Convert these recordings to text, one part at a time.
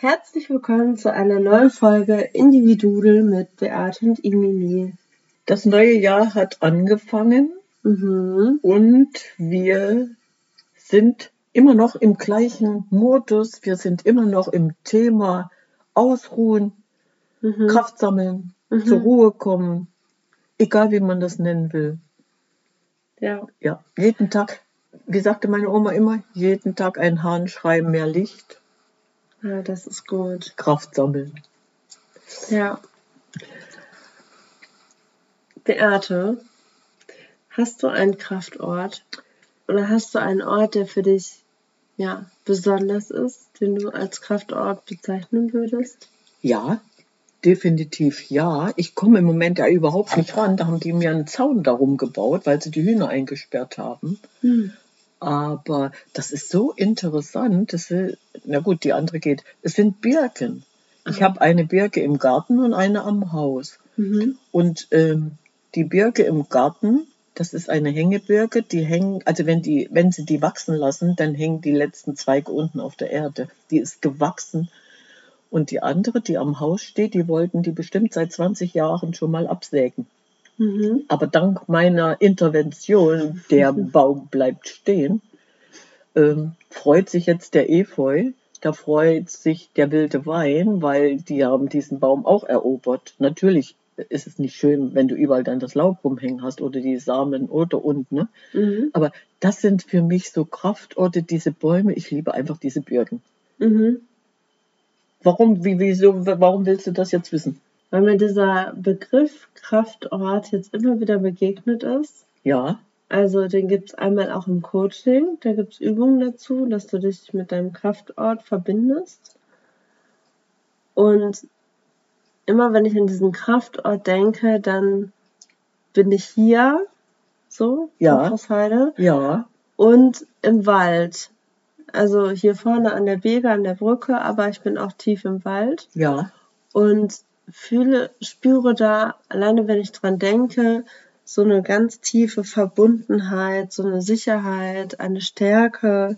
Herzlich willkommen zu einer neuen Folge Individudel mit Beate und Emily. Das neue Jahr hat angefangen Mhm. und wir sind immer noch im gleichen Modus. Wir sind immer noch im Thema Ausruhen, Mhm. Kraft sammeln, Mhm. zur Ruhe kommen, egal wie man das nennen will. Ja. Ja, jeden Tag, wie sagte meine Oma immer, jeden Tag ein Hahn schreiben, mehr Licht, ja, das ist gut. Kraft sammeln. Ja. Beate, hast du einen Kraftort oder hast du einen Ort, der für dich ja besonders ist, den du als Kraftort bezeichnen würdest? Ja, definitiv ja. Ich komme im Moment da überhaupt nicht ran. Da haben die mir einen Zaun darum gebaut, weil sie die Hühner eingesperrt haben. Hm. Aber das ist so interessant. Das ist, na gut, die andere geht. Es sind Birken. Ich habe eine Birke im Garten und eine am Haus. Mhm. Und ähm, die Birke im Garten, das ist eine Hängebirke, die hängen, also wenn die, wenn sie die wachsen lassen, dann hängen die letzten Zweige unten auf der Erde. Die ist gewachsen. Und die andere, die am Haus steht, die wollten die bestimmt seit 20 Jahren schon mal absägen. Mhm. Aber dank meiner Intervention, der Baum bleibt stehen, ähm, freut sich jetzt der Efeu, da freut sich der wilde Wein, weil die haben diesen Baum auch erobert. Natürlich ist es nicht schön, wenn du überall dann das Laub rumhängen hast oder die Samen oder und, ne? Mhm. Aber das sind für mich so Kraftorte, diese Bäume. Ich liebe einfach diese Birken. Mhm. Warum, wie, wieso, warum willst du das jetzt wissen? Weil mir dieser Begriff Kraftort jetzt immer wieder begegnet ist. Ja, Also den gibt es einmal auch im Coaching, da gibt es Übungen dazu, dass du dich mit deinem Kraftort verbindest. Und immer wenn ich an diesen Kraftort denke, dann bin ich hier, so, Ja. in Vossheide, ja, und im Wald. Also hier vorne an der Bege, an der Brücke, aber ich bin auch tief im Wald ja, und fühle, spüre da, alleine wenn ich dran denke, so eine ganz tiefe Verbundenheit, so eine Sicherheit, eine Stärke.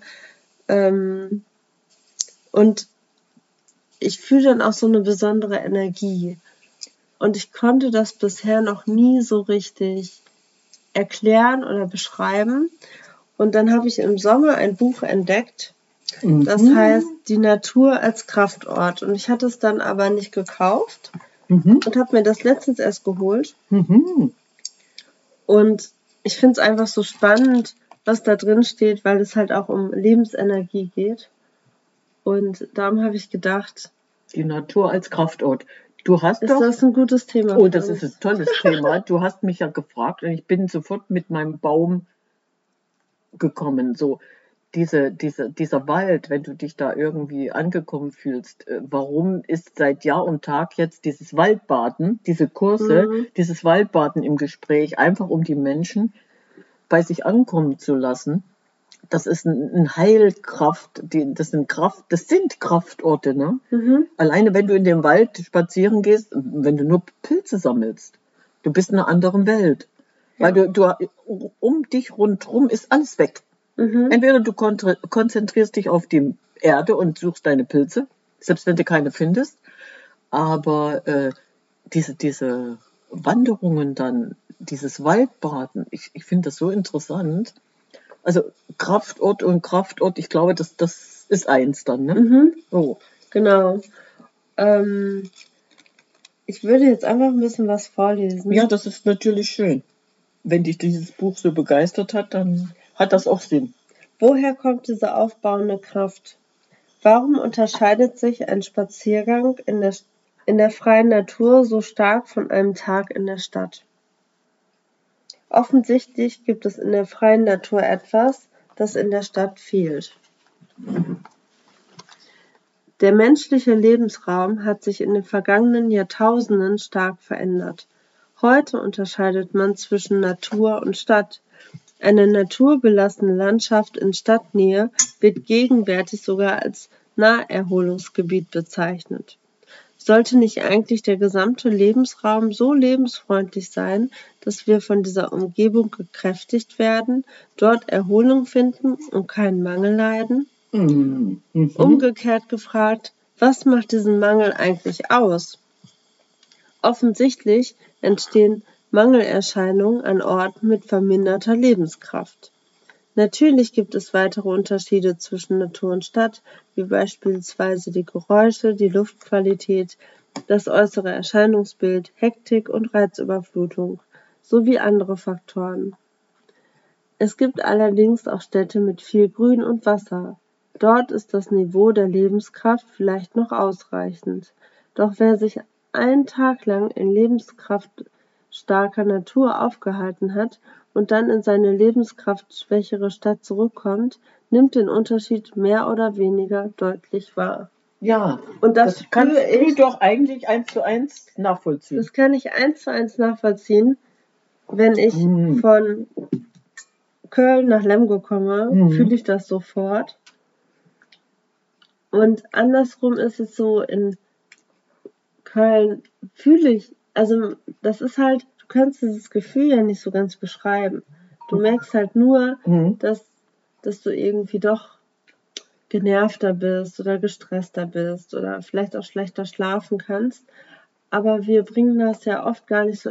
Ähm, und ich fühle dann auch so eine besondere Energie. Und ich konnte das bisher noch nie so richtig erklären oder beschreiben. Und dann habe ich im Sommer ein Buch entdeckt, das Mhm. heißt Die Natur als Kraftort. Und ich hatte es dann aber nicht gekauft Mhm. und habe mir das letztens erst geholt. Mhm. Und ich finde es einfach so spannend, was da drin steht, weil es halt auch um Lebensenergie geht. Und darum habe ich gedacht, Die Natur als Kraftort. Du hast ist doch. das ein gutes Thema. Oh, das ist ein tolles Thema. Du hast mich ja gefragt und ich bin sofort mit meinem Baum gekommen. So, diese, diese, dieser Wald, wenn du dich da irgendwie angekommen fühlst, äh, warum ist seit Jahr und Tag jetzt dieses Waldbaden, diese Kurse, Mhm. dieses Waldbaden im Gespräch, einfach um die Menschen bei sich ankommen zu lassen? Das ist ein, ein Heilkraft, die, das sind Kraft, das sind Kraftorte, ne? Mhm. Alleine wenn du in den Wald spazieren gehst, wenn du nur Pilze sammelst, du bist in einer anderen Welt. Weil du, du um dich rundherum ist alles weg. Mhm. Entweder du konzentrierst dich auf die Erde und suchst deine Pilze, selbst wenn du keine findest, aber äh, diese, diese Wanderungen dann, dieses Waldbaden, ich, ich finde das so interessant. Also Kraftort und Kraftort, ich glaube, das, das ist eins dann, ne? Mhm. Oh. Genau. Ähm, ich würde jetzt einfach ein bisschen was vorlesen. Ja, das ist natürlich schön. wenn dich dieses Buch so begeistert hat, dann hat das auch Sinn. Woher kommt diese aufbauende Kraft? Warum unterscheidet sich ein Spaziergang in der, in der freien Natur so stark von einem Tag in der Stadt? Offensichtlich gibt es in der freien Natur etwas, das in der Stadt fehlt. Der menschliche Lebensraum hat sich in den vergangenen Jahrtausenden stark verändert. Heute unterscheidet man zwischen Natur und Stadt. Eine naturbelassene Landschaft in Stadtnähe wird gegenwärtig sogar als Naherholungsgebiet bezeichnet. Sollte nicht eigentlich der gesamte Lebensraum so lebensfreundlich sein, dass wir von dieser Umgebung gekräftigt werden, dort Erholung finden und keinen Mangel leiden? Mhm. Mhm. Umgekehrt gefragt, was macht diesen Mangel eigentlich aus? Offensichtlich entstehen Mangelerscheinungen an Orten mit verminderter Lebenskraft. Natürlich gibt es weitere Unterschiede zwischen Natur und Stadt, wie beispielsweise die Geräusche, die Luftqualität, das äußere Erscheinungsbild, Hektik und Reizüberflutung sowie andere Faktoren. Es gibt allerdings auch Städte mit viel Grün und Wasser. Dort ist das Niveau der Lebenskraft vielleicht noch ausreichend. Doch wer sich einen Tag lang in lebenskraftstarker Natur aufgehalten hat und dann in seine lebenskraftschwächere Stadt zurückkommt, nimmt den Unterschied mehr oder weniger deutlich wahr. Ja, und das, das kann ich doch eigentlich eins zu eins nachvollziehen. Das kann ich eins zu eins nachvollziehen, wenn ich mm. von Köln nach Lemgo komme, mm. fühle ich das sofort. Und andersrum ist es so, in Köln fühle ich, also das ist halt kannst dieses Gefühl ja nicht so ganz beschreiben. Du merkst halt nur, mhm. dass, dass du irgendwie doch genervter bist oder gestresster bist oder vielleicht auch schlechter schlafen kannst. Aber wir bringen das ja oft gar nicht so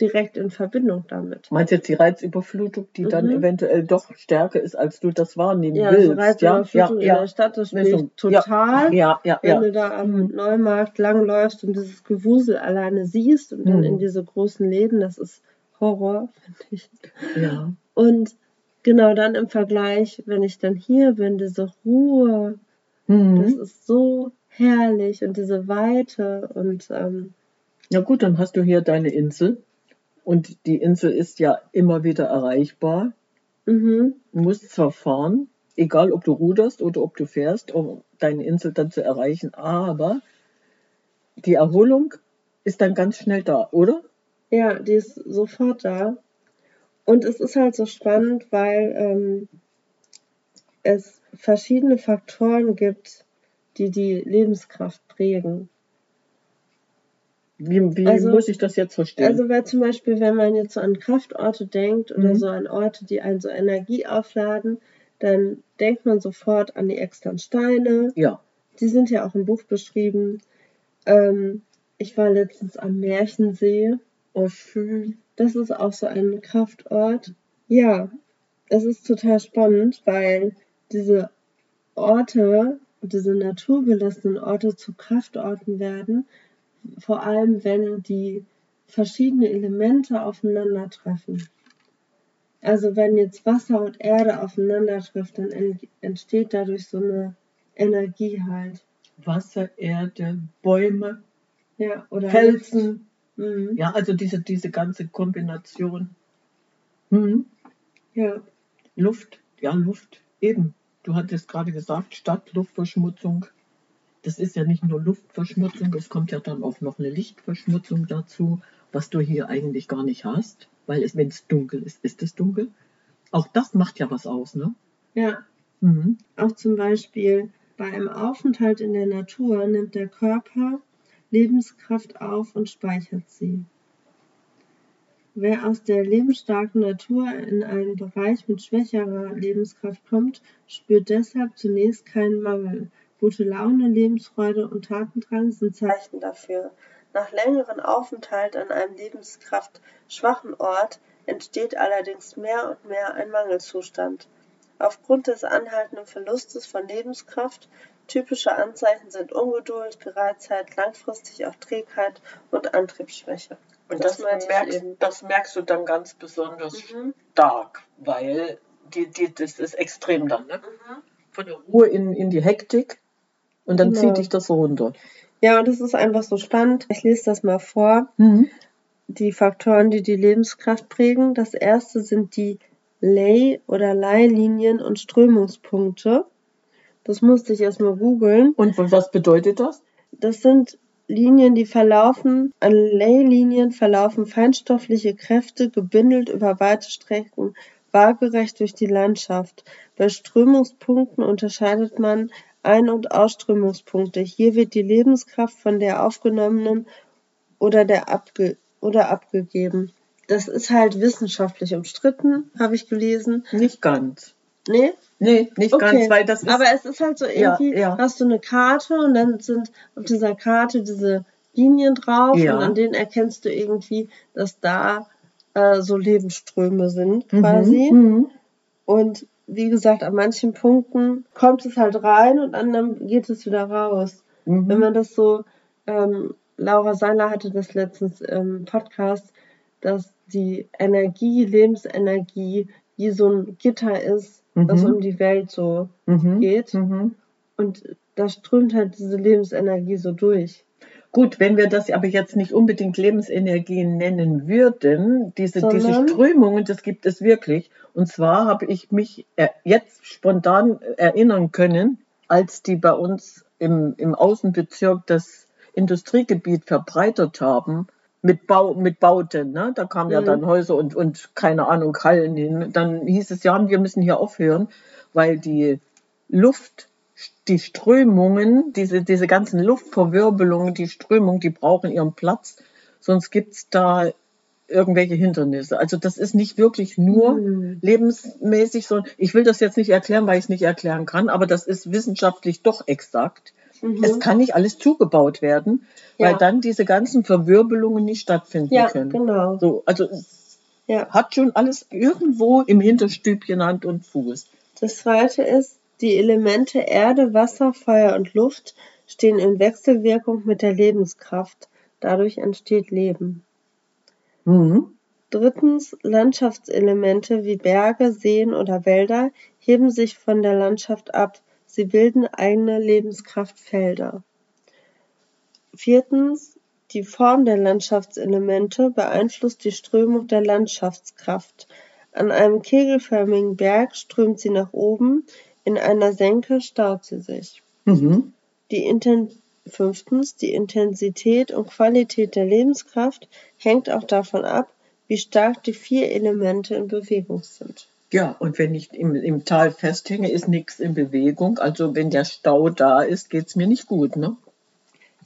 direkt in Verbindung damit. Meinst du jetzt die Reizüberflutung, die mhm. dann eventuell doch stärker ist, als du das wahrnehmen ja, willst? Also Reizüberflutung ja, ja, in der Stadt, das total. Ja, ja, wenn du da am mhm. Neumarkt langläufst und dieses Gewusel alleine siehst und dann mhm. in diese großen Läden, das ist Horror, finde ich. Ja. Und genau dann im Vergleich, wenn ich dann hier bin, diese Ruhe, mhm. das ist so herrlich und diese Weite und ähm, ja gut, dann hast du hier deine Insel und die Insel ist ja immer wieder erreichbar. Mhm. Du musst zwar fahren, egal ob du ruderst oder ob du fährst, um deine Insel dann zu erreichen, aber die Erholung ist dann ganz schnell da, oder? Ja, die ist sofort da. Und es ist halt so spannend, weil ähm, es verschiedene Faktoren gibt, die die Lebenskraft prägen. Wie, wie also, muss ich das jetzt verstehen? Also, weil zum Beispiel, wenn man jetzt so an Kraftorte denkt oder mhm. so an Orte, die einen so Energie aufladen, dann denkt man sofort an die externen Steine. Ja. Die sind ja auch im Buch beschrieben. Ähm, ich war letztens am Märchensee. Oh, schön. Das ist auch so ein Kraftort. Ja, es ist total spannend, weil diese Orte, diese naturbelassenen Orte zu Kraftorten werden vor allem wenn die verschiedene Elemente aufeinandertreffen. Also wenn jetzt Wasser und Erde aufeinandertrifft, dann entsteht dadurch so eine Energie halt. Wasser, Erde, Bäume, ja, oder Felsen. Mhm. Ja, also diese, diese ganze Kombination. Mhm. Ja. Luft, ja, Luft, eben. Du hattest gerade gesagt, Stadt, Luftverschmutzung das ist ja nicht nur Luftverschmutzung, es kommt ja dann auch noch eine Lichtverschmutzung dazu, was du hier eigentlich gar nicht hast, weil es, wenn es dunkel ist, ist es dunkel. Auch das macht ja was aus, ne? Ja. Mhm. Auch zum Beispiel bei einem Aufenthalt in der Natur nimmt der Körper Lebenskraft auf und speichert sie. Wer aus der lebensstarken Natur in einen Bereich mit schwächerer Lebenskraft kommt, spürt deshalb zunächst keinen Mangel, Gute Laune, Lebensfreude und Tatendrang sind Zeichen dafür. Nach längerem Aufenthalt an einem lebenskraftschwachen Ort entsteht allerdings mehr und mehr ein Mangelzustand. Aufgrund des anhaltenden Verlustes von Lebenskraft Typische Anzeichen sind Ungeduld, Gereiztheit, langfristig auch Trägheit und Antriebsschwäche. Und das, ich merkst, das merkst du dann ganz besonders Mhm. stark, weil die, die, das ist extrem dann, ne? Mhm. Von der Ruhe in, in die Hektik und dann Genau. zieht dich das runter. Ja, und es ist einfach so spannend. Ich lese das mal vor. Mhm. Die Faktoren, die die Lebenskraft prägen. Das erste sind die Ley- oder Leihlinien und Strömungspunkte. Das musste ich erstmal googeln. Und was bedeutet das? Das sind Linien, die verlaufen, an Leylinien verlaufen feinstoffliche Kräfte gebündelt über weite Strecken waagerecht durch die Landschaft. Bei Strömungspunkten unterscheidet man Ein- und Ausströmungspunkte. Hier wird die Lebenskraft von der aufgenommenen oder der abge oder abgegeben. Das ist halt wissenschaftlich umstritten, habe ich gelesen. Nicht ganz. Nee? Nee, nicht Okay. ganz, weil das ist. Aber es ist halt so Ja, irgendwie, ja. hast du eine Karte und dann sind auf dieser Karte diese Linien drauf Ja. und an denen erkennst du irgendwie, dass da äh, so Lebensströme sind Mhm, quasi. mhm. Und wie gesagt, an manchen Punkten kommt es halt rein und an anderen geht es wieder raus. Mhm. Wenn man das so, ähm, Laura Seiler hatte das letztens im Podcast, dass die Energie, Lebensenergie, wie so ein Gitter ist, das Mhm. um die Welt so Mhm. geht. Mhm. Und da strömt halt diese Lebensenergie so durch. Gut, wenn wir das aber jetzt nicht unbedingt Lebensenergien nennen würden, diese, diese? Strömungen, das gibt es wirklich. Und zwar habe ich mich äh, jetzt spontan erinnern können, als die bei uns im, im Außenbezirk das Industriegebiet verbreitert haben, mit, Bau, mit Bauten. Ne? Da kamen ja Mhm. dann Häuser und, und keine Ahnung, Hallen hin. Dann hieß es, ja, wir müssen hier aufhören, weil die Luft, die Strömungen, diese, diese ganzen Luftverwirbelungen, die Strömung, die brauchen ihren Platz, sonst gibt's da irgendwelche Hindernisse. Also das ist nicht wirklich nur Mhm. lebensmäßig, sondern ich will das jetzt nicht erklären, weil ich es nicht erklären kann, aber das ist wissenschaftlich doch exakt. Mhm. Es kann nicht alles zugebaut werden, Ja. weil dann diese ganzen Verwirbelungen nicht stattfinden Ja, können. genau. So, also Ja. hat schon alles irgendwo im Hinterstübchen Hand und Fuß. Das zweite ist, die Elemente Erde, Wasser, Feuer und Luft stehen in Wechselwirkung mit der Lebenskraft. Dadurch entsteht Leben. Mhm. Drittens, Landschaftselemente wie Berge, Seen oder Wälder heben sich von der Landschaft ab. Sie bilden eigene Lebenskraftfelder. Viertens, die Form der Landschaftselemente beeinflusst die Strömung der Landschaftskraft. An einem kegelförmigen Berg strömt sie nach oben, in einer Senke staut sie sich. Mhm. Die Inten Fünftens, die Intensität und Qualität der Lebenskraft hängt auch davon ab, wie stark die vier Elemente in Bewegung sind. Ja, und wenn ich im, im Tal festhänge, ist nichts in Bewegung. Also wenn der Stau da ist, geht's mir nicht gut, ne?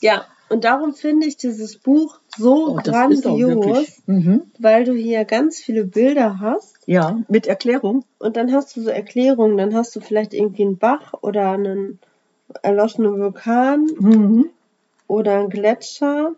Ja, und darum finde ich dieses Buch so Oh, grandios. Mhm. weil du hier ganz viele Bilder hast Ja, mit Erklärung. und dann hast du so Erklärungen, dann hast du vielleicht irgendwie einen Bach oder einen erloschenen Vulkan Mhm. oder einen Gletscher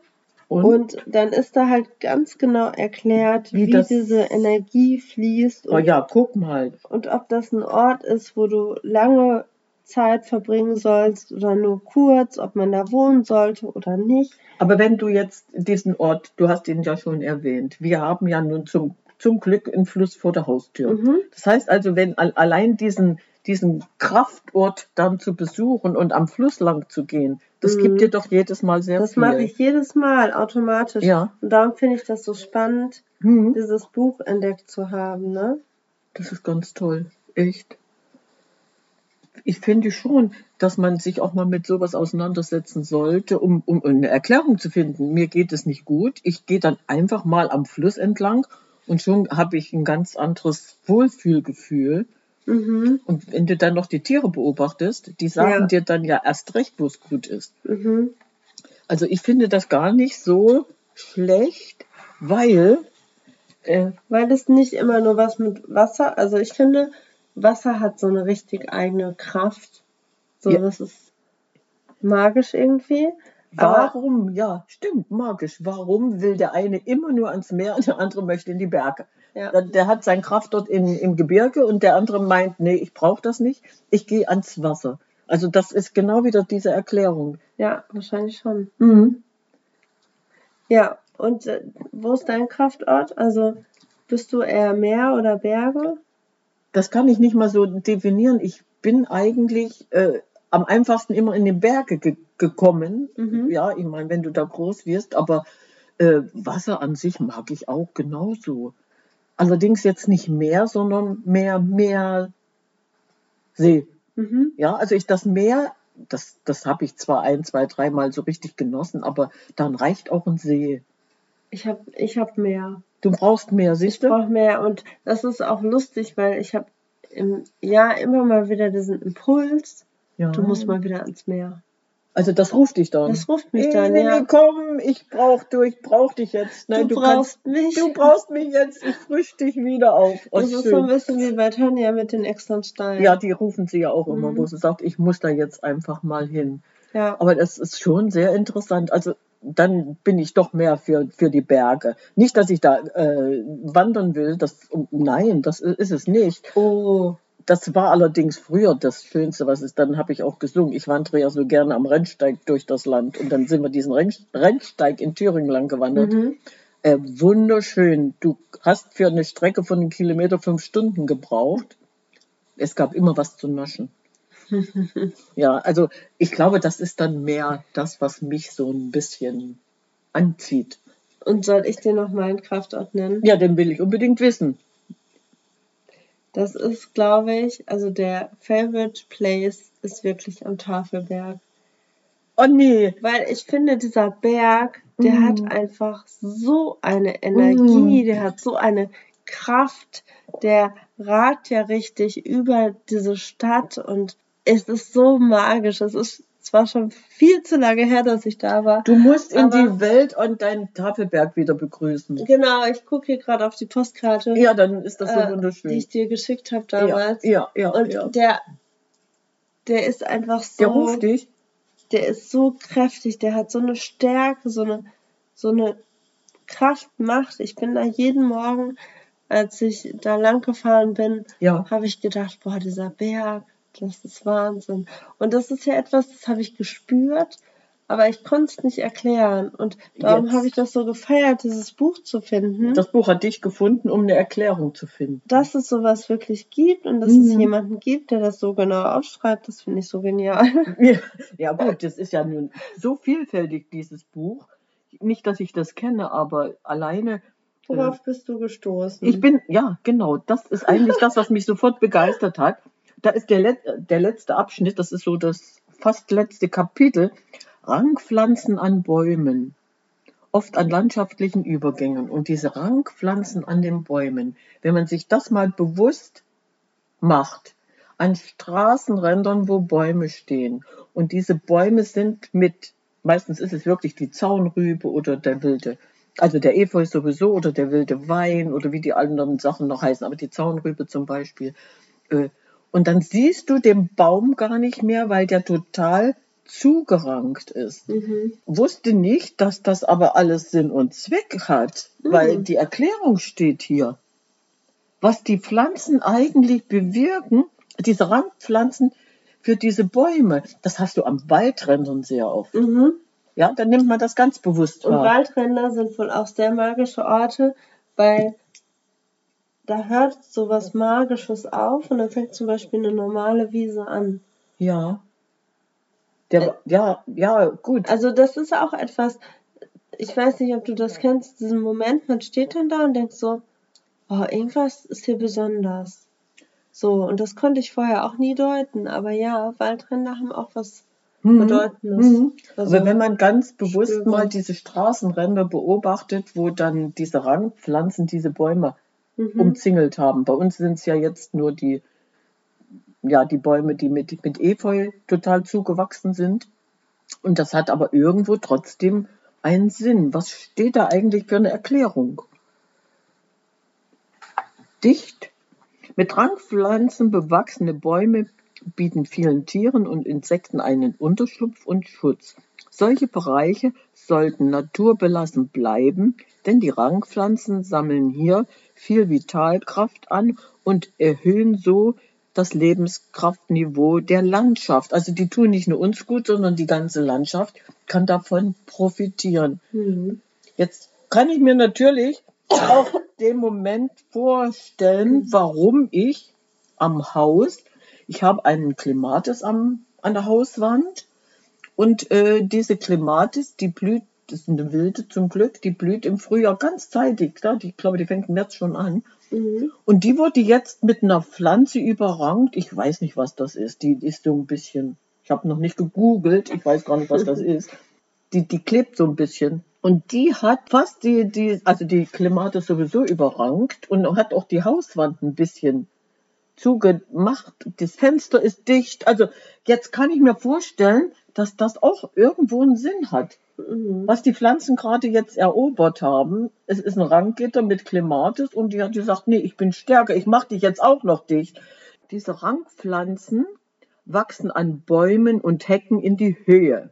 Und, und dann ist da halt ganz genau erklärt, Wie wie, diese Energie fließt oh und ja, guck mal. und ob das ein Ort ist, wo du lange Zeit verbringen sollst oder nur kurz, ob man da wohnen sollte oder nicht. Aber wenn du jetzt diesen Ort, du hast ihn ja schon erwähnt, wir haben ja nun zum, zum Glück einen Fluss vor der Haustür. Mhm. Das heißt also, wenn al- allein diesen, diesen Kraftort dann zu besuchen und am Fluss lang zu gehen, das Mhm. gibt dir doch jedes Mal sehr Das viel. mache ich jedes Mal automatisch. Ja. Und darum finde ich das so spannend, Mhm. dieses Buch entdeckt zu haben. Ne? Das ist ganz toll. Echt. Ich finde schon, dass man sich auch mal mit sowas auseinandersetzen sollte, um, um eine Erklärung zu finden. Mir geht es nicht gut. Ich gehe dann einfach mal am Fluss entlang und schon habe ich ein ganz anderes Wohlfühlgefühl. Mhm. Und wenn du dann noch die Tiere beobachtest, die sagen Ja. dir dann ja erst recht, wo es gut ist. Mhm. Also ich finde das gar nicht so schlecht, weil äh, Weil es nicht immer nur was mit Wasser, also ich finde, Wasser hat so eine richtig eigene Kraft. So, Ja. das ist magisch irgendwie. Aber Warum, ja, stimmt, magisch. Warum will der eine immer nur ans Meer und der andere möchte in die Berge? Ja. Der, der hat seine Kraft dort in, im Gebirge und der andere meint, nee, ich brauche das nicht, ich gehe ans Wasser. Also das ist genau wieder diese Erklärung. Ja, wahrscheinlich schon. Mhm. Ja, und äh, wo ist dein Kraftort? Also bist du eher Meer oder Berge? Das kann ich nicht mal so definieren. Ich bin eigentlich äh, am einfachsten immer in die Berge ge gekommen. Mhm. Ja, ich meine, wenn du da groß wirst, aber äh, Wasser an sich mag ich auch genauso. Allerdings jetzt nicht mehr, sondern mehr, mehr See. Mhm. Ja, also ich das Meer, das, das habe ich zwar ein, zwei, dreimal so richtig genossen, aber dann reicht auch ein See. Ich habe ich hab mehr. Du brauchst mehr, Ich siehst du? brauche mehr und das ist auch lustig, weil ich habe im Jahr immer mal wieder diesen Impuls, Ja. du musst mal wieder ans Meer. Also das ruft dich dann. Das ruft mich Hey, dann, ja. komm, ich brauch du, ich brauch dich jetzt. Nein, du, du, brauchst kannst, mich. du brauchst mich jetzt, ich frisch dich wieder auf. Oh, das ist schön. so ein bisschen wie bei Tanja mit den extra Steinen. ja, die rufen sie ja auch immer, Mhm. wo sie sagt, ich muss da jetzt einfach mal hin. ja. Aber das ist schon sehr interessant. Also dann bin ich doch mehr für, für die Berge. Nicht, dass ich da äh, wandern will. Das, nein, das ist es nicht. Oh, Das war allerdings früher das Schönste, was es dann habe ich auch gesungen. Ich wandere ja so gerne am Rennsteig durch das Land und dann sind wir diesen Renn- Rennsteig in Thüringen lang gewandert. mhm. Äh, wunderschön. Du hast für eine Strecke von einem Kilometer fünf Stunden gebraucht. Es gab immer was zu naschen. ja, also ich glaube, das ist dann mehr das, was mich so ein bisschen anzieht. Und soll ich dir noch meinen Kraftort nennen? Ja, den will ich unbedingt wissen. Das ist, glaube ich, also der Favorite Place ist wirklich am Tafelberg. Oh nee. Weil ich finde, dieser Berg, der Mm. hat einfach so eine Energie, Mm. der hat so eine Kraft, der ragt ja richtig über diese Stadt und es ist so magisch. Es ist zwar schon viel zu lange her, dass ich da war. Du musst in die Welt und deinen Tafelberg wieder begrüßen. Genau, ich gucke hier gerade auf die Postkarte, Ja, dann ist das so äh, die wunderschön. ich dir geschickt habe ja, damals. ja, ja, Und ja. der, der ist einfach so. Der ruft dich. der ist so kräftig, der hat so eine Stärke, so eine, so eine Kraft, Macht. Ich bin da jeden Morgen, als ich da lang gefahren bin, Ja. habe ich gedacht, boah, dieser Berg, das ist Wahnsinn. Und das ist ja etwas, das habe ich gespürt, aber ich konnte es nicht erklären. Und darum habe ich das so gefeiert, dieses Buch zu finden. Das Buch hat dich gefunden, um eine Erklärung zu finden. dass es sowas wirklich gibt und dass es Mhm. jemanden gibt, der das so genau aufschreibt, das finde ich so genial. Ja, ja gut, das ist ja nun so vielfältig, dieses Buch. Nicht, dass ich das kenne, aber alleine. Worauf bist du gestoßen? Ich bin, ja, genau, das ist eigentlich das, was mich sofort begeistert hat. Da ist der, Let der letzte Abschnitt, das ist so das fast letzte Kapitel. Rangpflanzen an Bäumen, oft an landschaftlichen Übergängen. Und diese Rangpflanzen an den Bäumen, wenn man sich das mal bewusst macht, an Straßenrändern, wo Bäume stehen. Und diese Bäume sind mit, meistens ist es wirklich die Zaunrübe oder der wilde, also der Efeu sowieso oder der wilde Wein oder wie die anderen Sachen noch heißen, aber die Zaunrübe zum Beispiel. Äh, Und dann siehst du den Baum gar nicht mehr, weil der total zugerankt ist. Mhm. Wusste nicht, dass das aber alles Sinn und Zweck hat, weil Mhm. die Erklärung steht hier. Was die Pflanzen eigentlich bewirken, diese Randpflanzen für diese Bäume, das hast du am Waldrändern sehr oft. Mhm. Ja, dann nimmt man das ganz bewusst Und wahr. Waldränder sind wohl auch sehr magische Orte, weil da hört so was Magisches auf und dann fängt zum Beispiel eine normale Wiese an. Ja. Der, ja, ja, gut. Also das ist auch etwas, ich weiß nicht, ob du das kennst, diesen Moment, man steht dann da und denkt so, oh, irgendwas ist hier besonders. So, und das konnte ich vorher auch nie deuten, aber ja, Waldränder haben auch was Mhm. Bedeutendes. Mhm. Also, Aber wenn man ganz bewusst spürbar. mal diese Straßenränder beobachtet, wo dann diese Rangpflanzen diese Bäume mhm. umzingelt haben. Bei uns sind es ja jetzt nur die, ja, die Bäume, die mit, mit Efeu total zugewachsen sind. Und das hat aber irgendwo trotzdem einen Sinn. Was steht da eigentlich für eine Erklärung? Dicht mit Rangpflanzen bewachsene Bäume bieten vielen Tieren und Insekten einen Unterschlupf und Schutz. Solche Bereiche sollten naturbelassen bleiben, denn die Rangpflanzen sammeln hier viel Vitalkraft an und erhöhen so das Lebenskraftniveau der Landschaft. Also die tun nicht nur uns gut, sondern die ganze Landschaft kann davon profitieren. Mhm. Jetzt kann ich mir natürlich auch den Moment vorstellen, warum ich am Haus, ich habe einen Klimatis am, an der Hauswand und äh, diese Klimatis, die blüht, das ist eine wilde zum Glück, die blüht im Frühjahr ganz zeitig, da, die, ich glaube, die fängt im März schon an. Mhm. Und die wurde jetzt mit einer Pflanze überrankt. Ich weiß nicht, was das ist. Die ist so ein bisschen, ich habe noch nicht gegoogelt, ich weiß gar nicht, was das ist. Die, die klebt so ein bisschen. Und die hat fast die, die, also die Klimate sowieso überrankt und hat auch die Hauswand ein bisschen zugemacht. Das Fenster ist dicht. Also jetzt kann ich mir vorstellen, dass das auch irgendwo einen Sinn hat. Mhm. Was die Pflanzen gerade jetzt erobert haben, es ist ein Ranggitter mit Klimatis und die hat gesagt, nee, ich bin stärker, ich mache dich jetzt auch noch dicht. Diese Rangpflanzen wachsen an Bäumen und Hecken in die Höhe.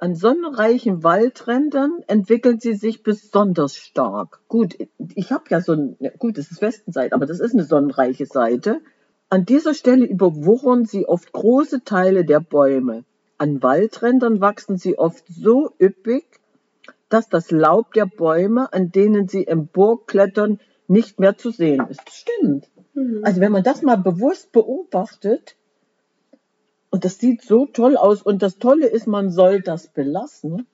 An sonnenreichen Waldrändern entwickeln sie sich besonders stark. Gut, ich habe ja so ein, gut, das ist Westenseite, aber das ist eine sonnenreiche Seite. An dieser Stelle überwuchern sie oft große Teile der Bäume. An Waldrändern wachsen sie oft so üppig, dass das Laub der Bäume, an denen sie emporklettern, nicht mehr zu sehen ist. Stimmt. Mhm. Also wenn man das mal bewusst beobachtet, und das sieht so toll aus, und das Tolle ist, man soll das belassen,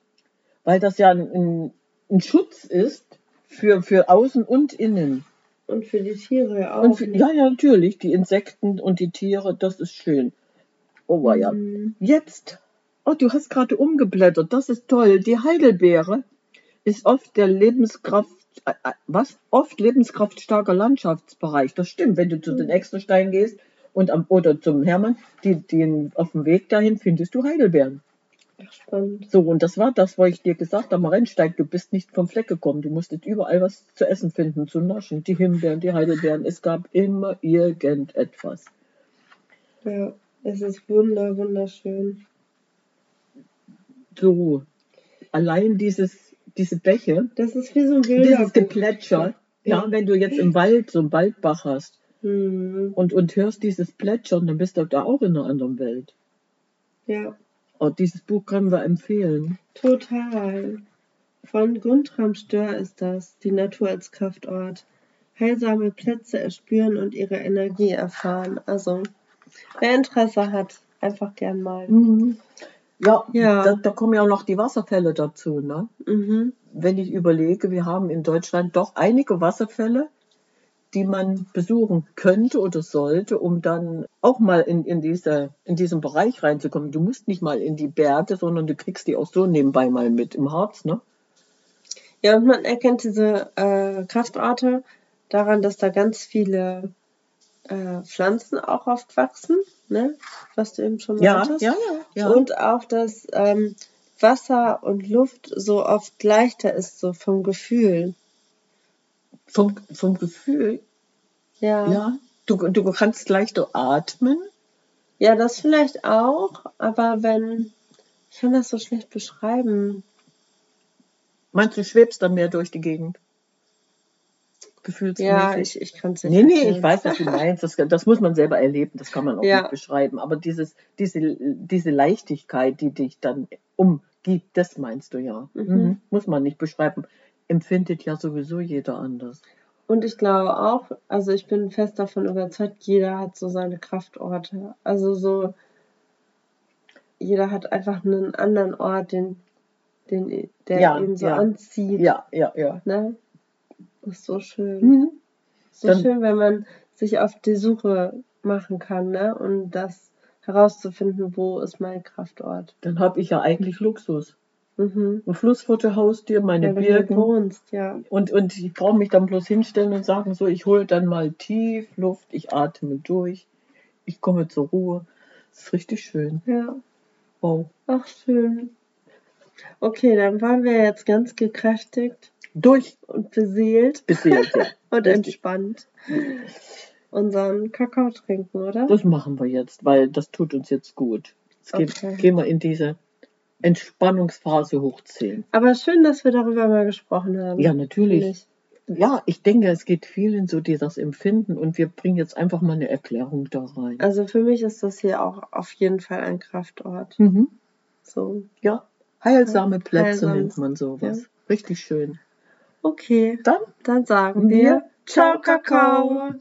weil das ja ein, ein Schutz ist für, für außen und innen. Und für die Tiere auch. Für, ja, ja, natürlich, die Insekten und die Tiere, das ist schön. Oh ja. Mhm. Jetzt, oh, du hast gerade umgeblättert, das ist toll. Die Heidelbeere ist oft der Lebenskraft, äh, äh, was? Oft lebenskraftstarker Landschaftsbereich. Das stimmt, wenn du zu den Exterstein gehst und am, oder zum Hermann, die, die, auf dem Weg dahin findest du Heidelbeeren. Ach, spannend. So, und das war das, was ich dir gesagt habe, am Rennsteig, du bist nicht vom Fleck gekommen. Du musstest überall was zu essen finden, zu naschen. Die Himbeeren, die Heidelbeeren, es gab immer irgendetwas. Ja, es ist wunder, wunderschön. So, allein dieses, diese Bäche, Das ist wie so ein wilder dieses Geplätscher, ja, wenn du jetzt im Wald so einen Waldbach hast Mhm. und, und hörst dieses Plätschern, dann bist du da auch in einer anderen Welt. Ja, Oh, dieses Buch können wir empfehlen. total. Von Guntram Stör ist das, die Natur als Kraftort. Heilsame Plätze erspüren und ihre Energie erfahren. Also, wer Interesse hat, einfach gern mal. Ja, Ja. Da, da kommen ja auch noch die Wasserfälle dazu. Ne? Mhm. Wenn ich überlege, wir haben in Deutschland doch einige Wasserfälle, die man besuchen könnte oder sollte, um dann auch mal in, in, diese, in diesen Bereich reinzukommen. Du musst nicht mal in die Berge, sondern du kriegst die auch so nebenbei mal mit im Harz. Ne? Ja, und man erkennt diese äh, Kraftorte daran, dass da ganz viele äh, Pflanzen auch oft wachsen, ne? was du eben schon Ja, meintest. ja, ja. Und auch, dass ähm, Wasser und Luft so oft leichter ist, so vom Gefühl. Vom, vom Gefühl, Ja. ja. Du, du kannst leichter atmen. ja, das vielleicht auch, aber wenn, ich kann das so schlecht beschreiben. Meinst du, schwebst dann mehr durch die Gegend? Gefühlsmäßig? Ja, ich, ich kann es nicht Nee, nee, ich weiß, was du meinst. Das, das muss man selber erleben, das kann man auch Ja. nicht beschreiben. Aber dieses, diese, diese Leichtigkeit, die dich dann umgibt, das meinst du ja. Mhm. Mhm. Muss man nicht beschreiben. Empfindet ja sowieso jeder anders. Und ich glaube auch, also ich bin fest davon überzeugt, jeder hat so seine Kraftorte. Also so, jeder hat einfach einen anderen Ort, den, den, der Ja, ihn so ja. anzieht. Ja, ja, ja. Ne? Ist so schön. Mhm. So Dann- schön, wenn man sich auf die Suche machen kann, ne? Und das herauszufinden, wo ist mein Kraftort. Dann habe ich ja eigentlich Luxus. Mhm. Ein Fluss vor der Haustür, meine hier Birken. wohnst, ja. Und, und ich brauche mich dann bloß hinstellen und sagen, so, ich hole dann mal tief Luft, ich atme durch, ich komme zur Ruhe. Das ist richtig schön. Ja. Wow. Ach, schön. Okay, dann waren wir jetzt ganz gekräftigt Durch und beseelt beseelt, ja. und Richtig. entspannt unseren Kakao trinken, oder? Das machen wir jetzt, weil das tut uns jetzt gut. Jetzt gehen, Okay. gehen wir in diese Entspannungsphase hoch 10. Aber schön, dass wir darüber mal gesprochen haben. Ja, natürlich. Ich. ja, ich denke, es geht vielen so, die das empfinden und wir bringen jetzt einfach mal eine Erklärung da rein. Also für mich ist das hier auch auf jeden Fall ein Kraftort. Mhm. So, Ja, heilsame Plätze Heilsam. nennt man sowas. Ja. Richtig schön. Okay. Dann Dann sagen wir Ciao, Kakao.